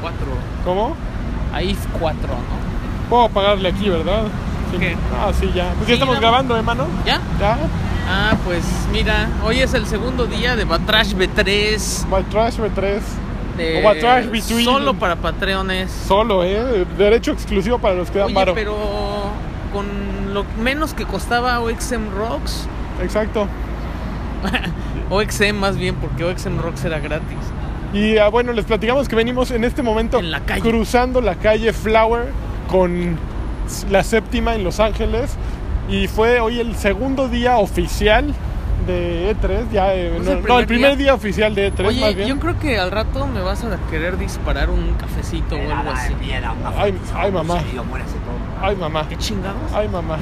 4. ¿Cómo? A If 4, ¿no? Puedo pagarle aquí, ¿verdad? Sí. ¿Qué? Ah, sí, ya. Pues Sí, ya estamos ya. grabando, hermano. ¿Ya? Ya. Ah, pues mira, hoy es el segundo día de Batrash B3. Batrash B3. De O Batrash Between. Solo para Patreones. Solo, ¿eh? Derecho exclusivo para los que dan Oye, varo. pero con lo menos que costaba OXM Rocks, Exacto. OXM más bien, porque OXM Rocks era gratis. Y ah, bueno, les platicamos que venimos en este momento En la calle. cruzando la calle Flower con la séptima en Los Ángeles. Y fue hoy el segundo día oficial de E3. Ya, eh, ¿No no, el no, primer el primer día? día oficial de E3, más Oye, bien. yo creo que al rato me vas a querer disparar un cafecito o algo así. Ay, ay, mamá. Ay, mamá. ¿Qué chingados? Ay, mamá.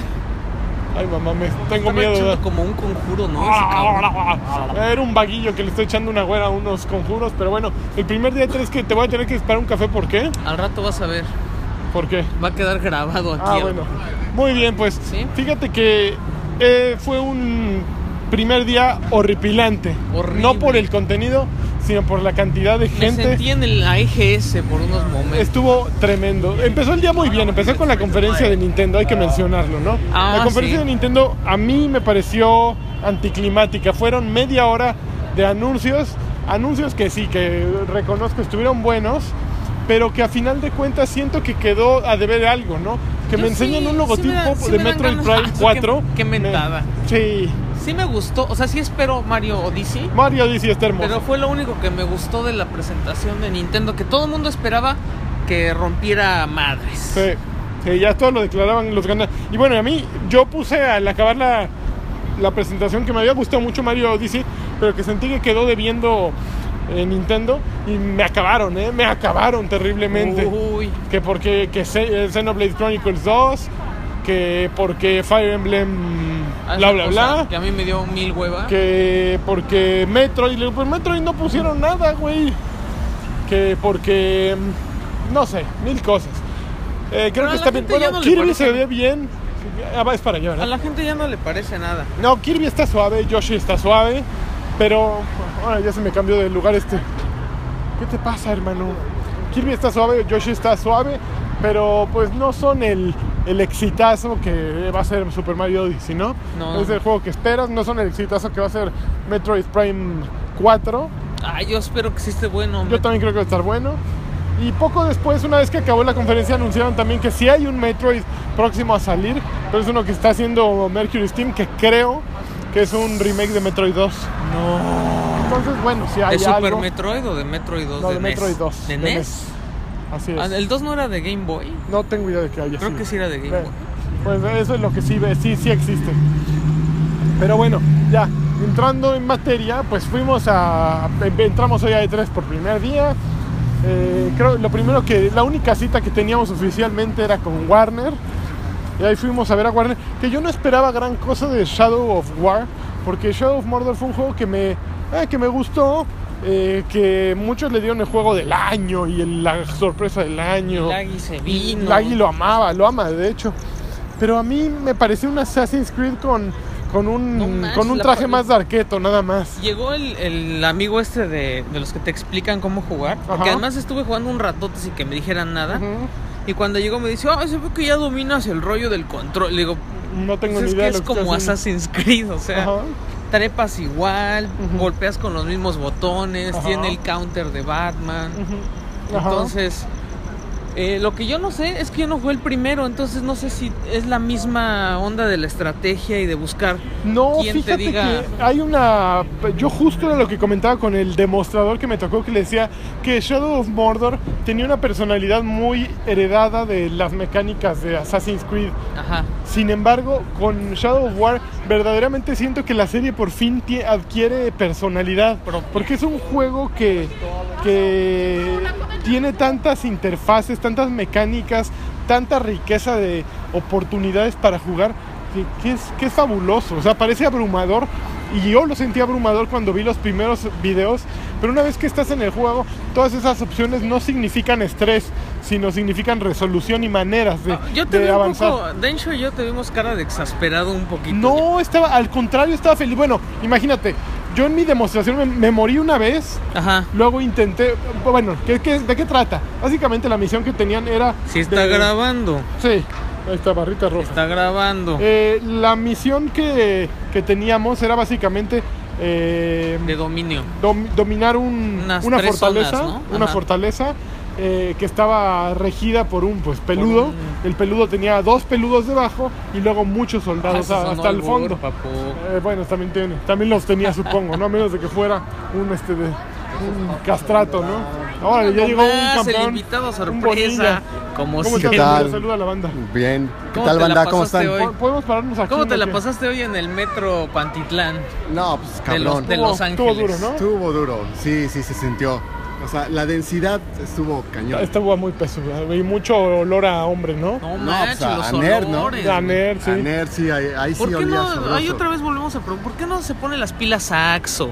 Ay, mamá, me tengo Estaba miedo. como un conjuro, ¿no? Era un vaguillo que le estoy echando una güera a unos conjuros, pero bueno, el primer día tres que te voy a tener que disparar un café, ¿por qué? Al rato vas a ver. ¿Por qué? Va a quedar grabado aquí. Ah, bueno. Muy bien, pues ¿Sí? fíjate que eh, fue un primer día horripilante. Horrible. No por el contenido, sino por la cantidad de Me gente. sentí en el AEGS por unos momentos. Estuvo tremendo. Empezó el día muy bien. Empezó con la conferencia de Nintendo, hay que mencionarlo, ¿no? Ah, la conferencia sí. de Nintendo a mí me pareció anticlimática. Fueron media hora de anuncios. Anuncios que sí, que reconozco estuvieron buenos, pero que a final de cuentas siento que quedó a deber algo, ¿no? Que Yo me enseñan sí, un sí logotipo me da- de me Metroid. Prime Qué- 4. qué Me- mentada. Sí. Sí me gustó, o sea, sí espero Mario Odyssey, Mario Odyssey está hermoso. pero fue lo único que me gustó de la presentación de Nintendo, que todo el mundo esperaba que rompiera madres. Sí, sí, ya todos lo declaraban los ganas. Y bueno, a mí, yo puse al acabar la, la presentación que me había gustado mucho Mario Odyssey, pero que sentí que quedó debiendo en Nintendo y me acabaron, ¿eh? Me acabaron terriblemente. Uy, Que porque que Xe- eh, Xenoblade Chronicles 2, que porque Fire Emblem, bla, esa bla, cosa bla. Que a mí me dio mil hueva. Que porque Metroid, le digo, pues Metroid no pusieron nada, güey. Que porque, mm, no sé, mil cosas. Eh, creo Pero que está bien. Bueno, no Kirby se ve bien. Ah, es para allá, A la gente ya no le parece nada. No, Kirby está suave, Yoshi está suave. Pero, ahora ya se me cambió de lugar este. ¿Qué te pasa, hermano? Kirby está suave, Yoshi está suave. Pero pues no son el, el exitazo que va a ser Super Mario Odyssey, ¿no? No. Es el juego que esperas, no son el exitazo que va a ser Metroid Prime 4. Ay, yo espero que sí esté bueno. Yo también creo que va a estar bueno. Y poco después, una vez que acabó la conferencia, anunciaron también que sí hay un Metroid próximo a salir, pero es uno que está haciendo Mercury Steam, que creo que es un remake de Metroid 2. No. Entonces, bueno, sí hay ¿De Super algo. Metroid o de Metroid 2? No, de, NES? Metroid 2. ¿De de NES? NES. Así es. Ah, ¿El 2 no era de Game Boy? No tengo idea de que haya Creo sido. que sí era de Game Boy. Pues eso es lo que sí ve, sí, sí existe. Pero bueno, ya, entrando en materia, pues fuimos a. Entramos hoy a E3 por primer día. Eh, creo lo primero que. La única cita que teníamos oficialmente era con Warner. Y ahí fuimos a ver a Warner. Que yo no esperaba gran cosa de Shadow of War. Porque Shadow of Mordor fue un juego que me, eh, que me gustó. Eh, que muchos le dieron el juego del año y el- la sorpresa del año. Laggy se vino. Laggy lo amaba, lo ama de hecho. Pero a mí me pareció un Assassin's Creed con, con un, No manches, con un la traje pa- más darketo, nada más. Llegó el, el amigo este de, de los que te explican cómo jugar. Porque Ajá. además estuve jugando un ratote sin que me dijeran nada. Ujú. Y cuando llegó me dice, ah, se ve que ya dominas el rollo del control. Le digo, No tengo pues ni es idea que de es lo que como. Assassin's Creed, o sea, Ajá. Trepas igual, golpeas con los mismos botones, Ajá. tiene el counter de Batman. Entonces, eh, lo que yo no sé es que yo no jugué el primero, entonces no sé si es la misma onda de la estrategia y de buscar No, quién te fíjate diga- que hay una. Yo justo era lo que comentaba con el demostrador que me tocó que le decía que Shadow of Mordor tenía una personalidad muy heredada de las mecánicas de Assassin's Creed. Ajá. Sin embargo, con Shadow of War verdaderamente siento que la serie por fin adquiere personalidad. Porque es un juego que, que tiene tantas interfaces, tantas mecánicas, tanta riqueza de oportunidades para jugar, que, que es, que es fabuloso. O sea, parece abrumador. Y yo lo sentí abrumador cuando vi los primeros videos. Pero una vez que estás en el juego, todas esas opciones no significan estrés, sino significan resolución y maneras de, Ah, Yo te de vi un avanzar. poco, Densho y yo te vimos cara de exasperado un poquito. No, estaba, al contrario, estaba feliz. Bueno, imagínate, yo en mi demostración me, me morí una vez. Ajá. Luego intenté. Bueno, ¿qué, qué- de qué trata? Básicamente la misión que tenían era. Sí está de- grabando. Sí, ahí está, barrita roja. Está grabando. Eh, la misión que, que teníamos era básicamente. eh, De dominio. dom- dominar un- una fortaleza, una fortaleza eh, que estaba regida por un pues peludo. un- El peludo tenía dos peludos debajo y luego muchos Ah, soldados eso a- sonó hasta el fondo. Eh, bueno, también tiene, también los tenía supongo, no a menos de que fuera un este de un castrato, ¿no? Ahora ya llegó un campeón, invitado sorpresa. Como ¿Cómo siempre. estás? tal? Saluda a la banda. Bien. ¿Qué ¿Cómo tal, banda? ¿Cómo están? hoy? Po- ¿Podemos pararnos aquí? ¿Cómo te la ¿Qué? pasaste hoy en el metro Pantitlán? No, pues De los, cabrón. de Los estuvo duro, ¿no? Estuvo duro. Sí, sí, se sintió. O sea, la densidad estuvo cañón. Estuvo muy pesuda y mucho olor a hombre, ¿no? No, No, manches, pues, a- los a Nerd, ¿no? olores. A güey. Nerd, sí. A Nerd, sí, ahí, ahí sí ¿Por qué olía no? Ahí otra vez volvemos a preguntar. ¿Por qué no se pone las pilas Saxo?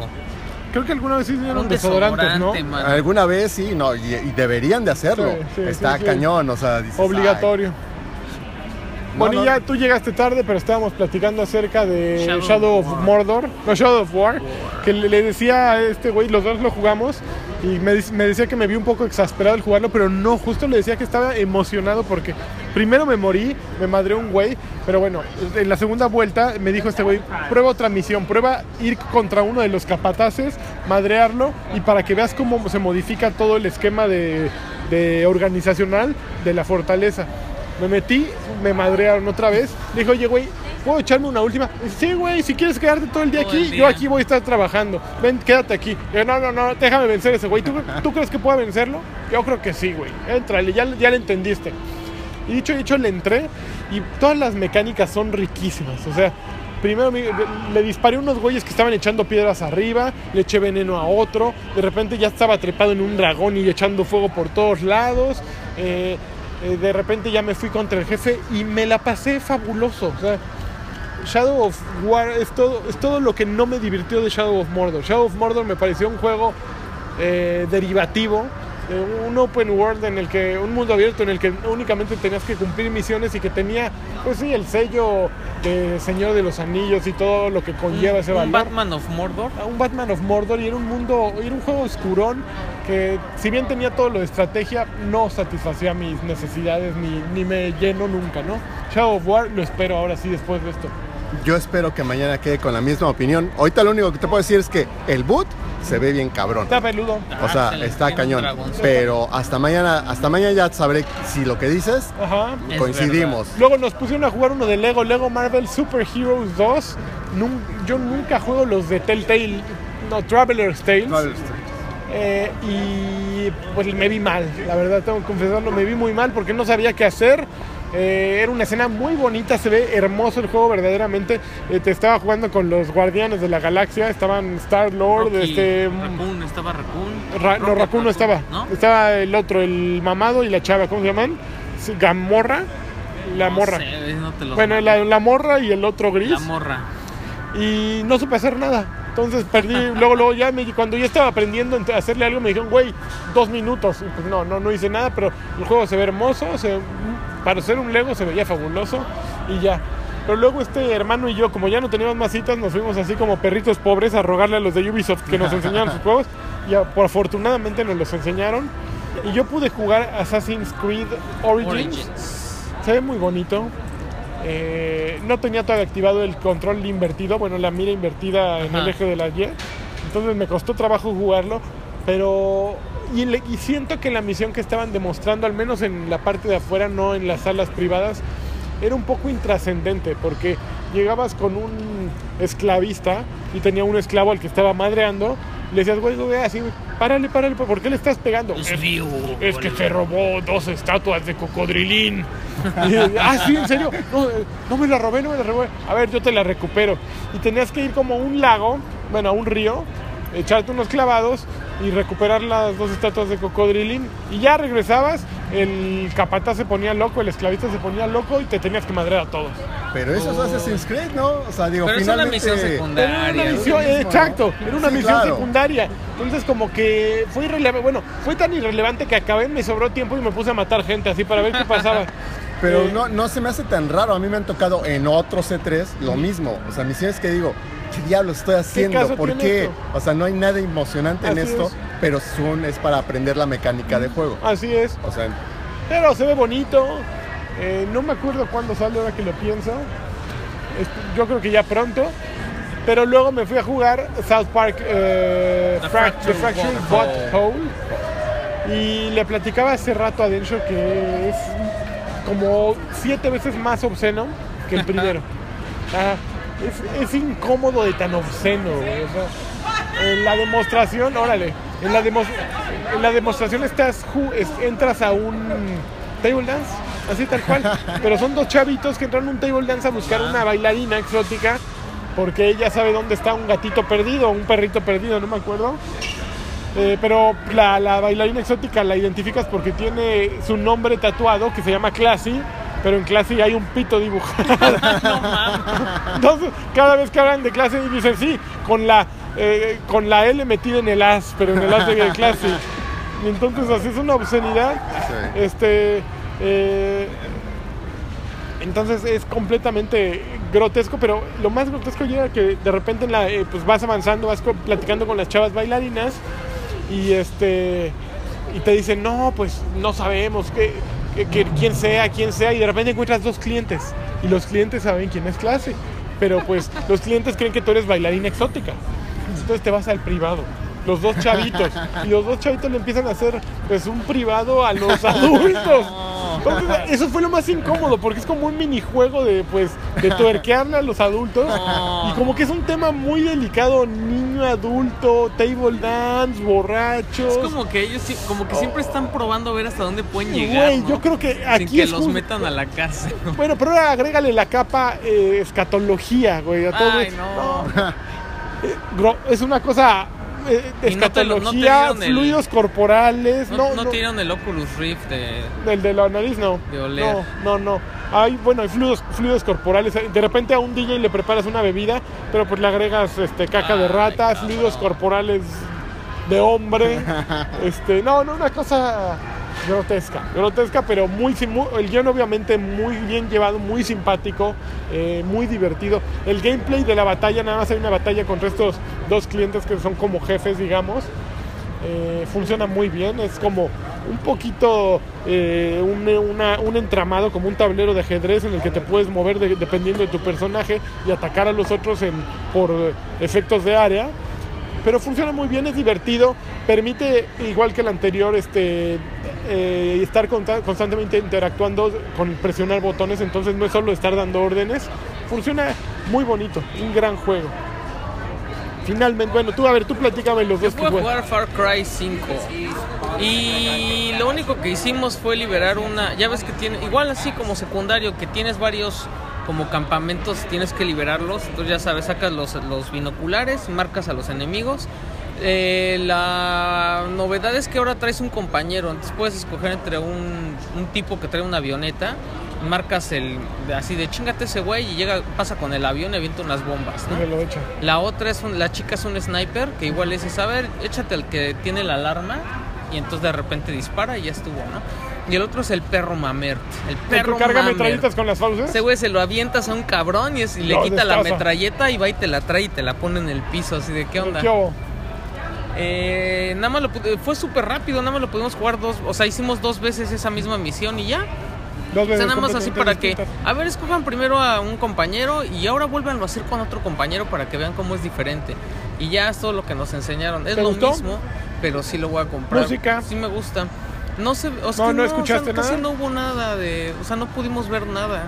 Creo que alguna vez sí dieron Un desodorantes, ¿no? Alguna vez sí, no, y, y deberían de hacerlo. Sí, sí, Está sí, sí. cañón, o sea, dices, Obligatorio. ay, Bueno, no, ya tú llegaste tarde, pero estábamos platicando acerca de Shadow Shadow, of. Mordor, no Shadow of War, que le, le decía a este güey, los dos lo jugamos, y me decía que me vi un poco exasperado al jugarlo, pero no, justo le decía que estaba emocionado porque primero me morí, me madré un güey, pero bueno, en la segunda vuelta me dijo este güey, prueba otra misión, prueba ir contra uno de los capataces, madrearlo, y para que veas cómo se modifica todo el esquema de, de organizacional de la fortaleza. Me metí, me madrearon otra vez. Le dije, oye, güey, ¿puedo echarme una última? Sí, güey, si quieres quedarte todo el día Todo aquí, el yo aquí voy a estar trabajando. Ven, quédate aquí. No, no, no, déjame vencer ese güey. ¿Tú, tú crees que pueda vencerlo? Yo creo que sí, güey. Entrale, ya, ya le entendiste. Y dicho y hecho, le entré y todas las mecánicas son riquísimas. O sea, primero me- le disparé a unos güeyes que estaban echando piedras arriba, le eché veneno a otro, de repente ya estaba trepado en un dragón y echando fuego por todos lados. eh, eh, de repente ya me fui contra el jefe y me la pasé fabuloso. O sea, Shadow of War es todo, es todo lo que no me divirtió de Shadow of Mordor. Shadow of Mordor me pareció un juego eh, derivativo, eh, un open world en el que, un mundo abierto en el que únicamente tenías que cumplir misiones y que tenía, pues sí, el sello de Señor de los Anillos y todo lo que conlleva ese un valor. Batman of Mordor. A un Batman of Mordor y era un mundo, era un juego oscurón que si bien tenía todo lo de estrategia, no satisfacía mis necesidades ni, ni me lleno nunca, ¿no? Shadow of War lo espero ahora sí después de esto. Yo espero que mañana quede con la misma opinión. Ahorita lo único que te puedo decir es que el boot se ve bien cabrón. Está peludo. O sea, Ah, está cañón. Pero hasta mañana, hasta mañana ya sabré si lo que dices Ajá. Coincidimos. Luego nos pusieron a jugar uno de Lego, Lego Marvel Super Heroes 2. Nun- yo nunca juego los de Telltale, no, Traveler's Tales. Eh, y pues me vi mal, la verdad tengo que confesarlo, me vi muy mal porque no sabía qué hacer. Eh, era una escena muy bonita, se ve hermoso el juego verdaderamente. Eh, te estaba jugando con los guardianes de la galaxia, estaban Star Lord, Rocky, este, Raccoon, estaba Raccoon. Ra- no, Raccoon no estaba. ¿no? Estaba el otro, el mamado y la chava, ¿cómo se llaman? Gamorra, la No morra. sé, no te Bueno, la, la morra y el otro gris. La morra. y no supe hacer nada. Entonces perdí, luego, luego ya me, cuando ya estaba aprendiendo a hacerle algo me dijeron, güey, dos minutos. Y pues no, no, no hice nada, pero el juego se ve hermoso, se- para ser un Lego se veía fabuloso y ya. Pero luego este hermano y yo, como ya no teníamos más citas, nos fuimos así como perritos pobres a rogarle a los de Ubisoft que nos enseñaran sus juegos. Y por afortunadamente nos los enseñaron. Y yo pude jugar Assassin's Creed Origins. Origins. Se ve muy bonito. Eh, no tenía todavía activado el control invertido, bueno, la mira invertida en el eje de la Y. Entonces me costó trabajo jugarlo, pero. Y, le- y siento que la misión que estaban demostrando, al menos en la parte de afuera, no en las salas privadas, era un poco intrascendente, porque llegabas con un esclavista y tenía un esclavo al que estaba madreando. Le decías, güey, güey, así, párale, párale, ¿por qué le estás pegando? Es vivo. Es que se robó dos estatuas de cocodrilín. Y, ah, sí, en serio. No, eh, no me la robé, no me la robé. A ver, yo te la recupero. Y tenías que ir como a un lago, bueno, a un río, echarte unos clavados y recuperar las dos estatuas de cocodrilín. Y ya regresabas, el capataz se ponía loco, el esclavista se ponía loco y te tenías que madrear a todos. Pero eso es Assassin's Creed, ¿no? O sea, digo, Pero es una finalmente. misión Pero era secundaria. una misión, mismo, exacto, ¿no? era una Sí, misión claro. secundaria. Entonces como que fue irrelevante, bueno, fue tan irrelevante que acabé, me sobró tiempo y me puse a matar gente así para ver qué pasaba. Pero Eh, no, no se me hace tan raro. A mí me han tocado en otros C3 lo mismo. O sea, misiones que digo, ¿qué diablos estoy haciendo? caso ¿Por qué? esto? O sea, no hay nada emocionante en Así esto, es. pero es para aprender la mecánica de juego. Así es. O sea, Pero se ve bonito. Eh, no me acuerdo cuándo sale ahora que lo pienso. Yo creo que ya pronto. Pero luego me fui a jugar South Park eh, The Frac- Fractured The Fractured Butthole. Butthole. Y le platicaba hace rato a Densho que es como siete veces más obsceno que el primero. Ajá. Es, es incómodo de tan obsceno, güey, o sea, en la demostración, órale, en la, demo- en la demostración estás, entras a un table dance, así tal cual, pero son dos chavitos que entran a un table dance a buscar una bailarina exótica porque ella sabe dónde está un gatito perdido, un perrito perdido, no me acuerdo. Eh, pero la, la bailarina exótica la identificas porque tiene su nombre tatuado que se llama Classy, pero en Classy hay un pito dibujado. Entonces, cada vez que hablan de clase dicen sí, con la, eh, con la L metida en el as, pero en el as de clase. Y entonces así es una obscenidad. Sí. Este, eh, entonces es completamente grotesco, pero lo más grotesco llega que de repente en la, eh, pues vas avanzando, vas platicando con las chavas bailarinas y este y te dicen no, pues no sabemos qué, qué- quién sea, quién sea y de repente encuentras dos clientes y los clientes saben quién es clase, pero pues los clientes creen que tú eres bailarina exótica, entonces te vas al privado. Los dos chavitos. Y los dos chavitos le empiezan a hacer pues un privado a los adultos. Eso fue lo más incómodo, porque es como un minijuego de pues de tuerquearle a los adultos. No. Y como que es un tema muy delicado, niño adulto, table dance, borrachos. Es como que ellos como que siempre están probando a ver hasta dónde pueden llegar. Güey, ¿no? yo creo que aquí Sin que es los metan a la cárcel. Bueno, pero ahora agrégale la capa eh, escatología, güey, a todo. Ay, no. Eh, gro- es una cosa eh, Y no no escatología, dieron el- fluidos corporales, No, no, no no, tiraron el Oculus Rift de... del de la nariz no. De oler. No, no, no. Hay, bueno, hay fluidos, fluidos corporales. De repente a un DJ le preparas una bebida, pero pues le agregas este caca de rata, fluidos corporales de hombre. este, no, no, una cosa grotesca, grotesca, pero muy, muy- el guion obviamente muy bien llevado, muy simpático, eh, muy divertido. El gameplay de la batalla, nada más hay una batalla contra estos dos clientes que son como jefes, digamos. Eh, funciona muy bien, es como un poquito eh, un, un entramado, como un tablero de ajedrez en el que te puedes mover de- dependiendo de tu personaje y atacar a los otros en, por efectos de área. Pero funciona muy bien, es divertido, permite, igual que el anterior, este, eh, estar constantemente interactuando con presionar botones, entonces no es solo estar dando órdenes, funciona muy bonito, un gran juego. Finalmente, bueno, tú a ver, tú platícame los Yo dos fui a jugar Far Cry 5 y lo único que hicimos fue liberar una, ya ves que tiene, igual así como secundario, que tienes varios como campamentos, tienes que liberarlos, entonces ya sabes, sacas los, los binoculares, marcas a los enemigos. Eh, la novedad es que ahora traes un compañero, entonces puedes escoger entre un, un tipo que trae una avioneta, marcas el así de chingate ese güey y llega, pasa con el avión y avienta unas bombas, ¿no? Me lo echa. La otra es un- la chica es un sniper que igual le dices, a ver, échate al que tiene la alarma y entonces de repente dispara y ya estuvo, ¿no? Y el otro es el perro mamert. El ¿El que perro carga mamert. metralletas con las fauces? Ese güey se lo avientas a un cabrón y, es- y le quita la metralleta y va y te la trae y te la pone en el piso, así de qué onda. ¿Qué hubo? Eh, nada más lo fue súper rápido, nada más lo pudimos jugar dos, o sea, hicimos dos veces esa misma misión y ya. Dos O veces sea, nada más así para que, a ver, escojan primero a un compañero y ahora vuélvanlo a hacer con otro compañero para que vean cómo es diferente. Y ya es todo lo que nos enseñaron. Es ¿Te lo gustó? mismo, pero sí lo voy a comprar. ¿Música? Sí me gusta. No sé, o sea, No, que ¿no o sea, escuchaste casi nada? no hubo nada de, o sea, no pudimos ver nada.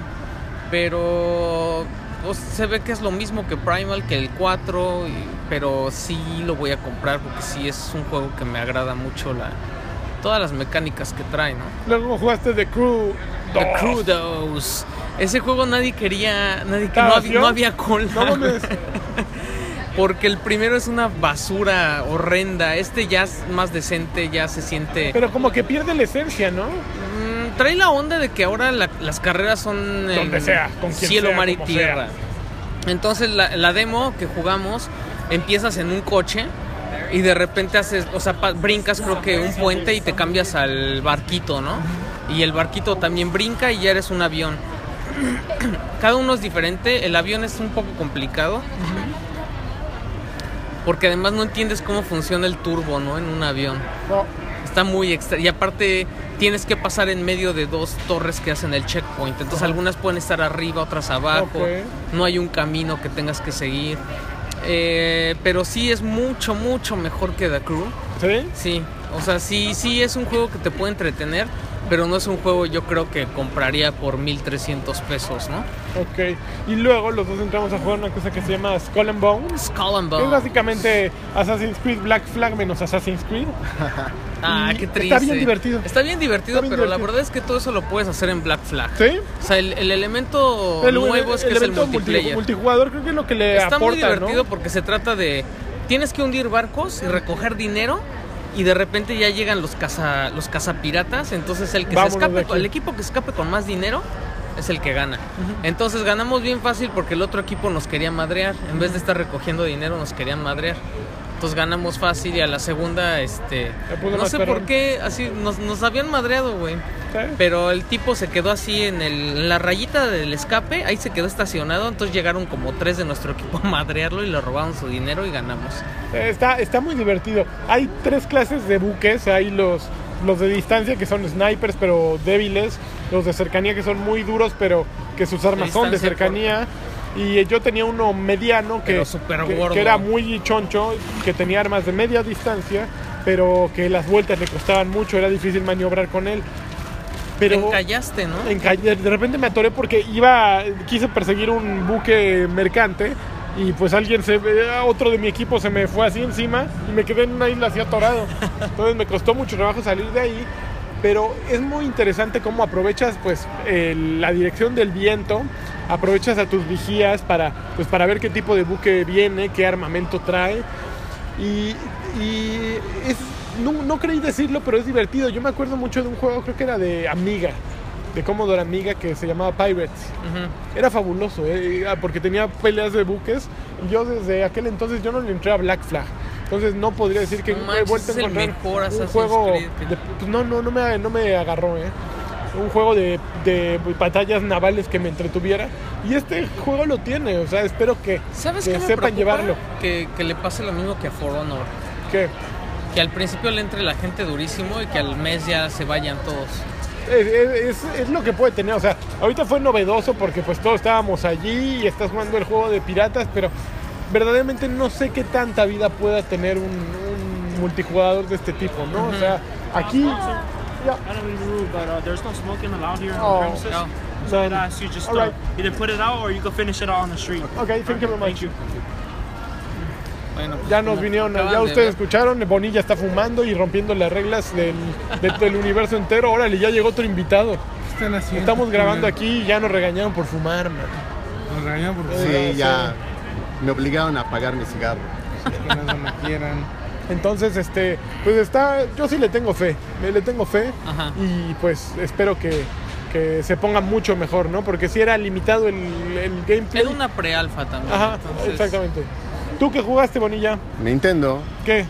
Pero se ve que es lo mismo que Primal, que el 4, y- pero sí lo voy a comprar porque sí es un juego que me agrada mucho la todas las mecánicas que trae, ¿no? Luego jugaste The Crew. The 2. Crudos. Ese juego nadie quería, nadie que ¿Ah, no, había, no había cola. No. Porque el primero es una basura horrenda. Este ya es más decente, ya se siente. Pero como que pierde la esencia, ¿no? Mm, trae la onda de que ahora la- las carreras son en Donde sea, con quien cielo, sea, mar y tierra. Entonces la, la demo que jugamos empiezas en un coche y de repente haces, o sea, brincas creo que un puente y te cambias al barquito, ¿no? Y el barquito también brinca y ya eres un avión. Cada uno es diferente, el avión es un poco complicado. Porque además no entiendes cómo funciona el turbo, ¿no? En un avión. No. Está muy extra. Y aparte tienes que pasar en medio de dos torres que hacen el checkpoint. Entonces Ajá. algunas pueden estar arriba, otras abajo. No hay un camino que tengas que seguir. Eh, pero sí es mucho, mucho mejor que The Crew. ¿Sí? Sí, o sea, sí, sí es un juego que te puede entretener, pero no es un juego yo creo que compraría por 1300 pesos, ¿no? Ok. Y luego los dos entramos a jugar una cosa que se llama Skull and Bones. Skull and que Es básicamente Assassin's Creed Black Flag menos Assassin's Creed. Ah, y qué está triste. bien divertido. Está bien divertido, Está bien pero la divertido. verdad es que todo eso lo puedes hacer en Black Flag. ¿Sí? O sea, el, el elemento nuevo es que es el multiplayer. multijugador creo que es lo que le Está aporta, muy divertido ¿no? porque se trata de tienes que hundir barcos y recoger dinero y de repente ya llegan los caza los cazapiratas, entonces el que Vámonos se escape el equipo que escape con más dinero es el que gana. Entonces ganamos bien fácil porque el otro equipo nos quería madrear, en vez de estar recogiendo dinero nos querían madrear. Entonces ganamos fácil y a la segunda este no sé perrón. por qué así nos, nos habían madreado, güey. Pero el tipo se quedó así en, el, en la rayita del escape, ahí se quedó estacionado, entonces llegaron como tres de nuestro equipo a madrearlo y le robaron su dinero y ganamos. Eh, Está, está muy divertido. Hay tres clases de buques. Hay los, los de distancia que son snipers pero débiles. Los de cercanía que son muy duros pero que sus armas son de cercanía. Y eh, yo tenía uno mediano que era muy choncho, que tenía armas de media distancia, pero que las vueltas le costaban mucho, era difícil maniobrar con él. Pero encallaste, ¿no? de repente me atoré porque iba, quise perseguir un buque mercante y pues alguien se, otro de mi equipo se me fue así encima y me quedé en una isla así atorado. Entonces me costó mucho trabajo salir de ahí, pero es muy interesante cómo aprovechas pues el- la dirección del viento, aprovechas a tus vigías para pues para ver qué tipo de buque viene, qué armamento trae y, y es, no, no creí decirlo, pero es divertido. Yo me acuerdo mucho de un juego, creo que era de Amiga, de Commodore Amiga, que se llamaba Pirates. Era fabuloso, ¿eh? Porque tenía peleas de buques. Y yo desde aquel entonces yo no le entré a Black Flag. Entonces no podría decir que No he vuelto a encontrar mejor un juego. De- pues no, no, no me, no me agarró, ¿eh? Un juego de, de batallas navales que me entretuviera. Y este juego lo tiene, o sea, espero que, ¿Sabes que qué sepan llevarlo. Que, que le pase lo mismo que a For Honor. Que Que al principio le entre la gente durísimo y que al mes ya se vayan todos. es, es- es lo que puede tener, o sea, ahorita fue novedoso porque pues todos estábamos allí y estás jugando el juego de piratas, pero verdaderamente no sé qué tanta vida pueda tener un, un multijugador de este tipo, ¿no? O sea, aquí... I don't but uh, there's no smoking allowed here on Oh. the premises. No. So I'd ask you just All uh, right. either put it out or you can finish it out on the street. ok, thank you very much. Thank you. Bueno, pues, Ya nos vinieron, ya de ustedes escucharon, Bonilla está fumando y rompiendo las reglas del, de- del universo entero. Órale, ya llegó otro invitado. están haciendo? Estamos grabando aquí y ya nos regañaron por fumar, man. Nos regañaron porque Sí. Sí, ya me obligaron a pagar mi cigarro. que no se lo quieran. Entonces, este, pues está, yo sí le tengo fe, me le tengo fe Ajá. y pues espero que, que se ponga mucho mejor, ¿no? Porque si era limitado el, el gameplay. Era una pre-alfa también. Ajá, entonces- exactamente. ¿Tú qué jugaste, Bonilla? Nintendo, ¿Qué?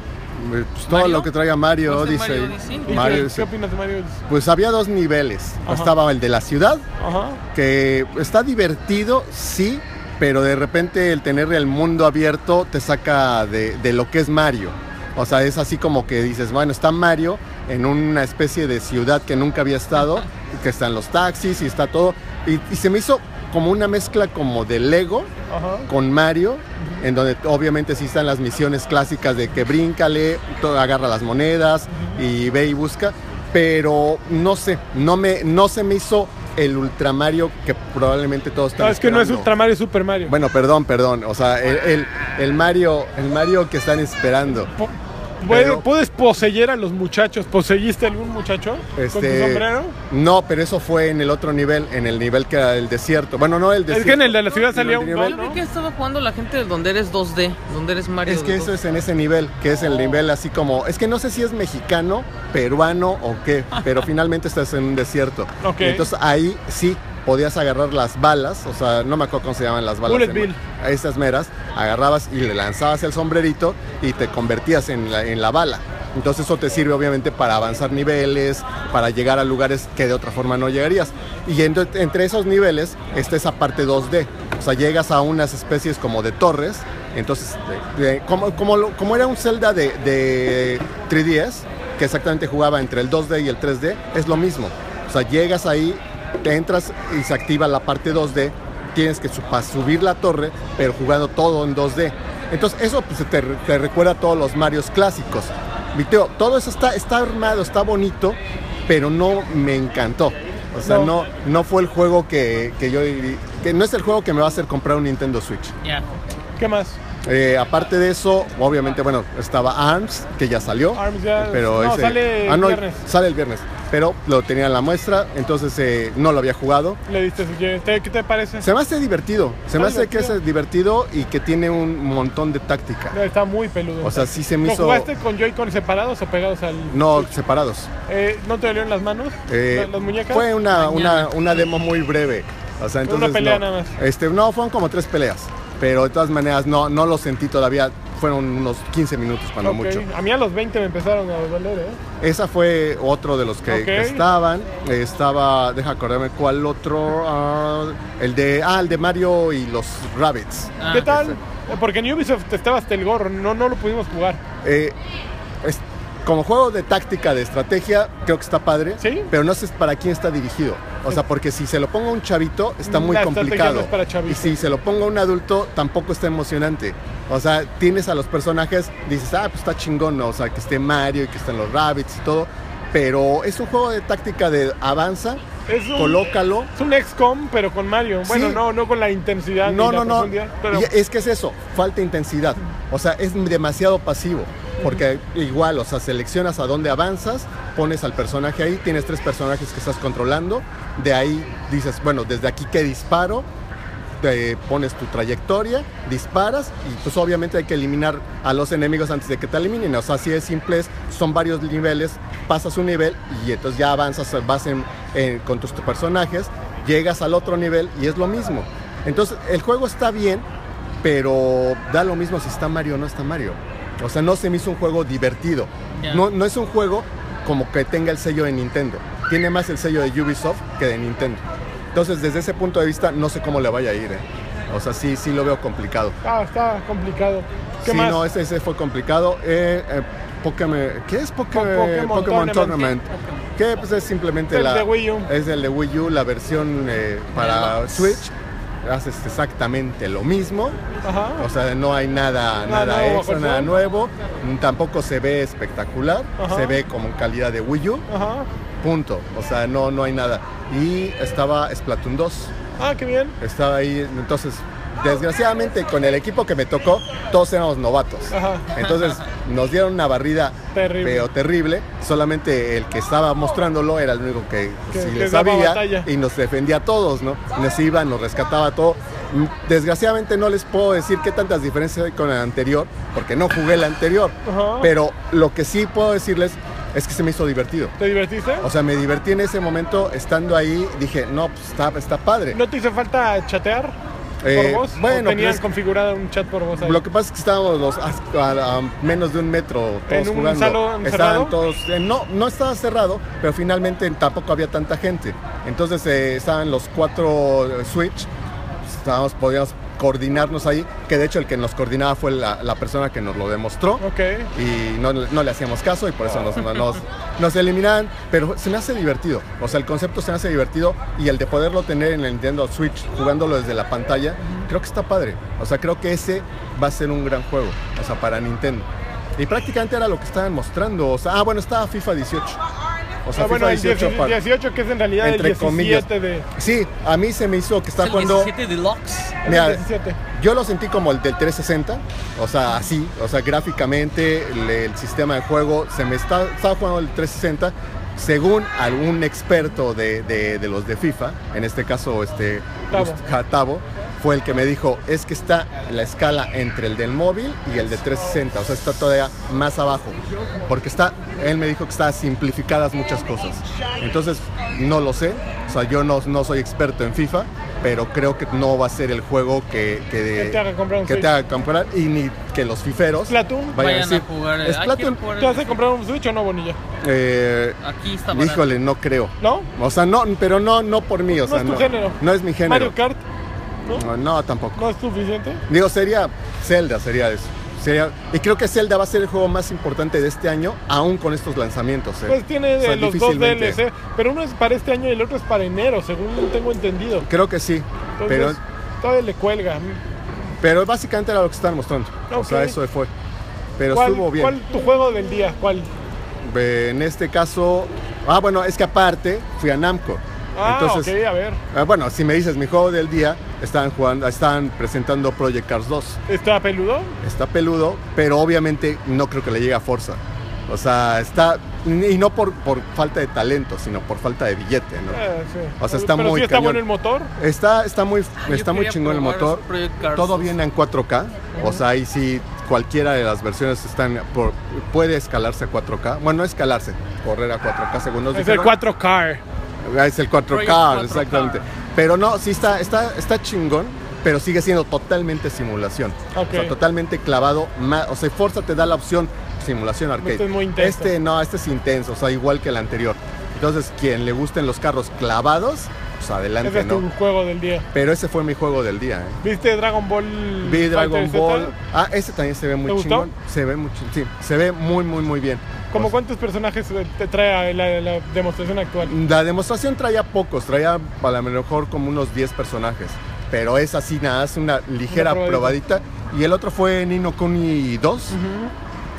pues, todo ¿Mario? lo que traía Mario ¿No Odyssey. Mario Odyssey? ¿Y Mario qué, Odyssey. ¿Qué opinas de Mario Odyssey? Pues había dos niveles. Ajá. Estaba el de la ciudad, Ajá. que está divertido, sí, pero de repente el tener el mundo abierto te saca de, de lo que es Mario. O sea, es así como que dices, bueno, está Mario en una especie de ciudad que nunca había estado, que están los taxis y está todo. Y, y se me hizo como una mezcla como de Lego Ajá. con Mario, en donde obviamente sí están las misiones clásicas de que bríncale, to- agarra las monedas y ve y busca, pero no sé, no me no se me hizo el Ultra Mario que probablemente todos están No, es que no es. Ultra Mario, es Super Mario. Bueno, perdón, perdón, o sea, el, el- el Mario, el Mario que están esperando. Po- ¿Puedes, pero- puedes poseer a los muchachos? ¿Poseíste algún muchacho con tu Este, sombrero? No, pero eso fue en el otro nivel, en el nivel que era el desierto. Bueno, no el desierto. Es que en el de la ciudad salía un nivel- Yo vi ¿no? que estaba jugando la gente donde eres 2D, donde eres Mario. Es que eso 2D. es en ese nivel, que es el nivel así como, es que no sé si es mexicano, peruano o qué, pero finalmente estás en un desierto. Ok. Entonces ahí sí podías agarrar las balas, o sea, no me acuerdo cómo se llaman las balas. Bullet bill. Esas meras, agarrabas y le lanzabas el sombrerito y te convertías en la, en la bala. Entonces eso te sirve obviamente para avanzar niveles, para llegar a lugares que de otra forma no llegarías. Y ent- entre esos niveles está esa parte 2D. O sea, llegas a unas especies como de torres. Entonces, de- de- como, como, lo- como era un Zelda de, de 3DS, que exactamente jugaba entre el 2D y el 3D, es lo mismo. O sea, llegas ahí, te entras y se activa la parte 2D, tienes que subir la torre, pero jugando todo en 2D. Entonces, eso pues, te, te recuerda a todos los Marios clásicos. Mi tío, todo eso está, está armado, está bonito, pero no me encantó. O sea, No. no, no fue el juego que, que yo que no es el juego que me va a hacer comprar un Nintendo Switch. Ya. ¿Qué más? Eh, aparte de eso, obviamente, bueno, estaba ARMS, que ya salió. ARMS ya- pero no, ese- sale ah, el no, viernes. Sale el viernes. Pero lo tenía en la muestra, entonces eh, no lo había jugado. Le diste su ¿Te- ¿Qué te parece? Se me hace divertido. Se me hace que es divertido y que tiene un montón de táctica. No, Está muy peludo. O sea, sí se me ¿Lo hizo. jugaste con Joy-Con separados o pegados al.? No, separados. Eh, ¿No te dolieron las manos? Eh, ¿Las, muñecas? Fue una, una, una demo muy breve. O sea, Una entonces. pelea no. nada más. Este, no, fueron como tres peleas. Pero de todas maneras, no, no lo sentí todavía. Fueron unos 15 minutos cuando mucho. A mí a los 20 me empezaron a doler, ¿eh? Esa fue otro de los que, estaban. Estaba, deja acordarme cuál otro. ah, el de, ah, el de Mario y los Rabbits. Ah, ¿Qué tal? ese. Eh, Porque en Ubisoft estaba hasta el gorro, no, no lo pudimos jugar. Eh, es- como juego de táctica, de estrategia, creo que está padre. ¿Sí? Pero no sé para quién está dirigido. O sea, porque si se lo pongo a un chavito, está muy La complicado. no es para y si se lo pongo a un adulto, tampoco está emocionante. O sea, tienes a los personajes, dices, ah, pues está chingón, ¿no? O sea, que esté Mario y que estén los Rabbits y todo. Pero es un juego de táctica de avanza, Es un, colócalo. es un XCOM, pero con Mario. Bueno, Sí. no, no con la intensidad No, ni la no, no. Pero es que es eso, falta intensidad. O sea, es demasiado pasivo. Porque igual, o sea, seleccionas a dónde avanzas, pones al personaje ahí, tienes tres personajes que estás controlando. De ahí dices, bueno, desde aquí que disparo, te pones tu trayectoria, disparas y pues obviamente hay que eliminar a los enemigos antes de que te eliminen. O sea, así es simple, son varios niveles, pasas un nivel y entonces ya avanzas, vas en- en- con tus personajes, llegas al otro nivel y es lo mismo. Entonces el juego está bien, pero da lo mismo si está Mario o no está Mario. O sea, no se me hizo un juego divertido. No, no es un juego como que tenga el sello de Nintendo. Tiene más el sello de Ubisoft que de Nintendo. Entonces, desde ese punto de vista, no sé cómo le vaya a ir. ¿eh? O sea, sí, sí lo veo complicado. Ah, está complicado. ¿Qué sí, más? no, ese, ese fue complicado. Eh, eh, Pokémon, ¿Qué es Pokémon, Pokémon Pokémon Tournament. Tournament? Que pues, es simplemente El la. de Wii U. Es el de Wii U, la versión eh, para. Switch. Haces exactamente lo mismo. Ajá. O sea, no hay nada, Nada nada, nuevo extra, nada nuevo. Tampoco se ve espectacular. Ajá. Se ve como en calidad de Wii U. Ajá. Punto. O sea, no, no hay nada. Y estaba Splatoon 2. Ah, qué bien. Estaba ahí. Entonces, desgraciadamente, con el equipo que me tocó, todos éramos novatos. Ajá. Entonces, nos dieron una barrida Terrible. pero terrible. Solamente el que estaba mostrándolo era el único que, Que- sí que le sabía y nos defendía a todos, ¿no? Nos iba, nos rescataba todo. Mm, Desgraciadamente no les puedo decir qué tantas diferencias hay con el anterior, porque no jugué el anterior. Ajá. Pero lo que sí puedo decirles es que se me hizo divertido. ¿Te divertiste? O sea, me divertí en ese momento estando ahí. Dije, no, pues está, está padre. ¿No te hizo falta chatear Eh, por voz? bueno, ¿O tenías pues- configurado un chat por voz ahí? Lo que pasa es que estábamos los, a, a- a menos de un metro todos ¿En un jugando. salón? Estaban todos, eh, no, no estaba cerrado, pero finalmente tampoco había tanta gente. Entonces eh, estaban los cuatro eh, Switch, estábamos, podíamos coordinarnos ahí, que de hecho el que nos coordinaba fue la, la persona que nos lo demostró. Ok. Y no, no le hacíamos caso y por eso nos, nos, nos eliminaban. Pero se me hace divertido. O sea, el concepto se me hace divertido y el de poderlo tener en el Nintendo Switch jugándolo desde la pantalla, creo que está padre. O sea, creo que ese va a ser un gran juego. O sea, para Nintendo. Y prácticamente era lo que estaban mostrando. O sea, ah, bueno, estaba FIFA 18. O sea, Ah, bueno, el 18 18, para- 18 que es en realidad el entre 17 comillas. de... Sí, a mí se me hizo que Es está el jugando. 17 Deluxe. el Mira, 17. Yo lo sentí como el del 360, o sea, así, o sea, gráficamente, el, el sistema de juego, se me está, estaba jugando el 360, según algún experto de, de- de los de FIFA, en este caso, este, Tabo, fue el que me dijo, es que está la escala entre el del móvil y el de 360, o sea, está todavía más abajo, porque está, él me dijo que está simplificadas muchas cosas. Entonces, no lo sé, o sea, yo no, no soy experto en FIFA, pero creo que no va a ser el juego que, que, Que te haga comprar un que Switch. te haga comprar y ni que los fiferos Splatoon. vayan a Vayan a decir, jugar. eh, ay, quiero jugar ¿Te vas a comprar un Switch o no, Bonilla? eh, Aquí está barato. híjole, no creo. ¿No? O sea, no, pero no, no por mí, o No sea, es tu género. no es mi género. Mario Kart No, no, tampoco. no es suficiente. Digo, sería Zelda, sería eso. Sería, y creo que Zelda va a ser el juego más importante de este año, aún con estos lanzamientos. ¿eh? Pues tiene O sea, de los dos. DLC, pero uno es para este año y el otro es para enero, según tengo entendido. Creo que sí, Entonces, pero, todavía le cuelga. pero básicamente era lo que estaban mostrando. O sea, eso fue. Pero ¿Cuál, estuvo bien. ¿Cuál tu juego del día? ¿Cuál? Eh, En este caso, ah, bueno, es que aparte fui a Namco. Ah, Entonces, a ver. ah, bueno, si me dices mi juego del día, estaban jugando, estaban presentando Project Cars 2. ¿Está peludo? Está peludo, pero obviamente no creo que le llegue a fuerza. O sea, está. Y no por, por falta de talento, sino por falta de billete, ¿no? Eh, sí. O sea, está pero muy sí está cañón. bueno el motor. Está, está muy, yo está muy chingón el motor. Todo 2. viene en 4K. O sea, ahí sí cualquiera de las versiones están por- puede escalarse a 4K. Bueno, no escalarse, correr a 4K segundos. Es el 4 car. Es el 4K, Project 4K. exactamente. Pero no, sí está, está, está chingón, pero sigue siendo totalmente simulación. O sea, totalmente clavado. O sea, Forza te da la opción simulación arcade. Este es muy intenso. Este no, este es intenso, o sea, igual que el anterior. Entonces, quien le gusten los carros clavados, pues adelante, Ese es ¿no? tu juego del día. Pero ese fue mi juego del día, ¿eh? ¿Viste Dragon Ball? Vi Dragon Fighter Z? Ball. Ah, ese también se ve muy ¿Te gustó? chingón. Se ve muy sí, se ve muy, muy, muy bien. ¿Cómo O sea, cuántos personajes te trae la, la demostración actual? La demostración traía pocos, traía a lo mejor como unos 10 personajes. Pero es así, nada, es una ligera Una probadita. Y el otro fue Nino Kuni 2.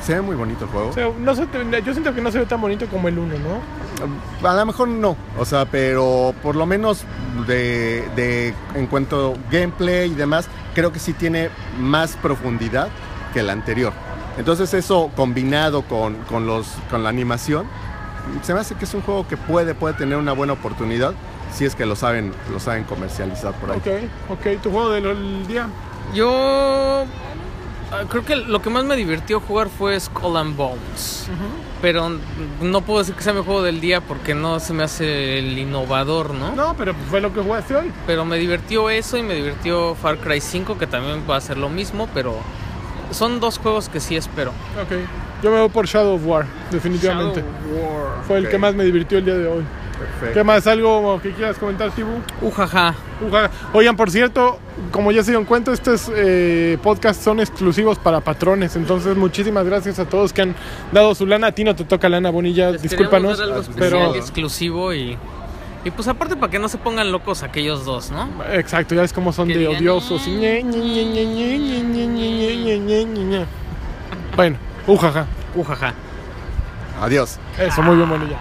Se ve muy bonito el juego. O sea, no se te- yo siento que no se ve tan bonito como el 1, ¿no? A lo mejor no, o sea, pero por lo menos de, de- en cuanto a gameplay y demás, creo que sí tiene más profundidad que el anterior. Entonces eso combinado con, con los, con la animación, se me hace que es un juego que puede, puede tener una buena oportunidad si es que lo saben, lo saben comercializar por ahí. Ok, ok. ¿Tu juego del día? Yo ah, creo que lo que más me divirtió jugar fue Skull and Bones. Pero no puedo decir que sea mi juego del día porque no se me hace el innovador, ¿no? No, pero fue lo que jugaste hoy. Pero me divirtió eso y me divirtió Far Cry 5, que también va a ser lo mismo, pero son dos juegos que sí espero. Ok. Yo me voy por Shadow of War, definitivamente. Shadow War. Fue el que más me divirtió el día de hoy. ¿Qué más? ¿Algo que quieras comentar, Tibu? Ujaja. Ujaja. Oigan, por cierto, como ya se dieron cuenta, estos eh, podcasts son exclusivos para patrones. Entonces, muchísimas gracias a todos que han dado su lana. A ti no te toca lana, Bonilla, Les discúlpanos. Dar algo pero exclusivo y. Y pues aparte para que no se pongan locos aquellos dos, ¿no? Exacto, ya ves cómo son de odiosos. Bueno, ujaja. Ujaja. Adiós. Eso, muy bien, Bonilla.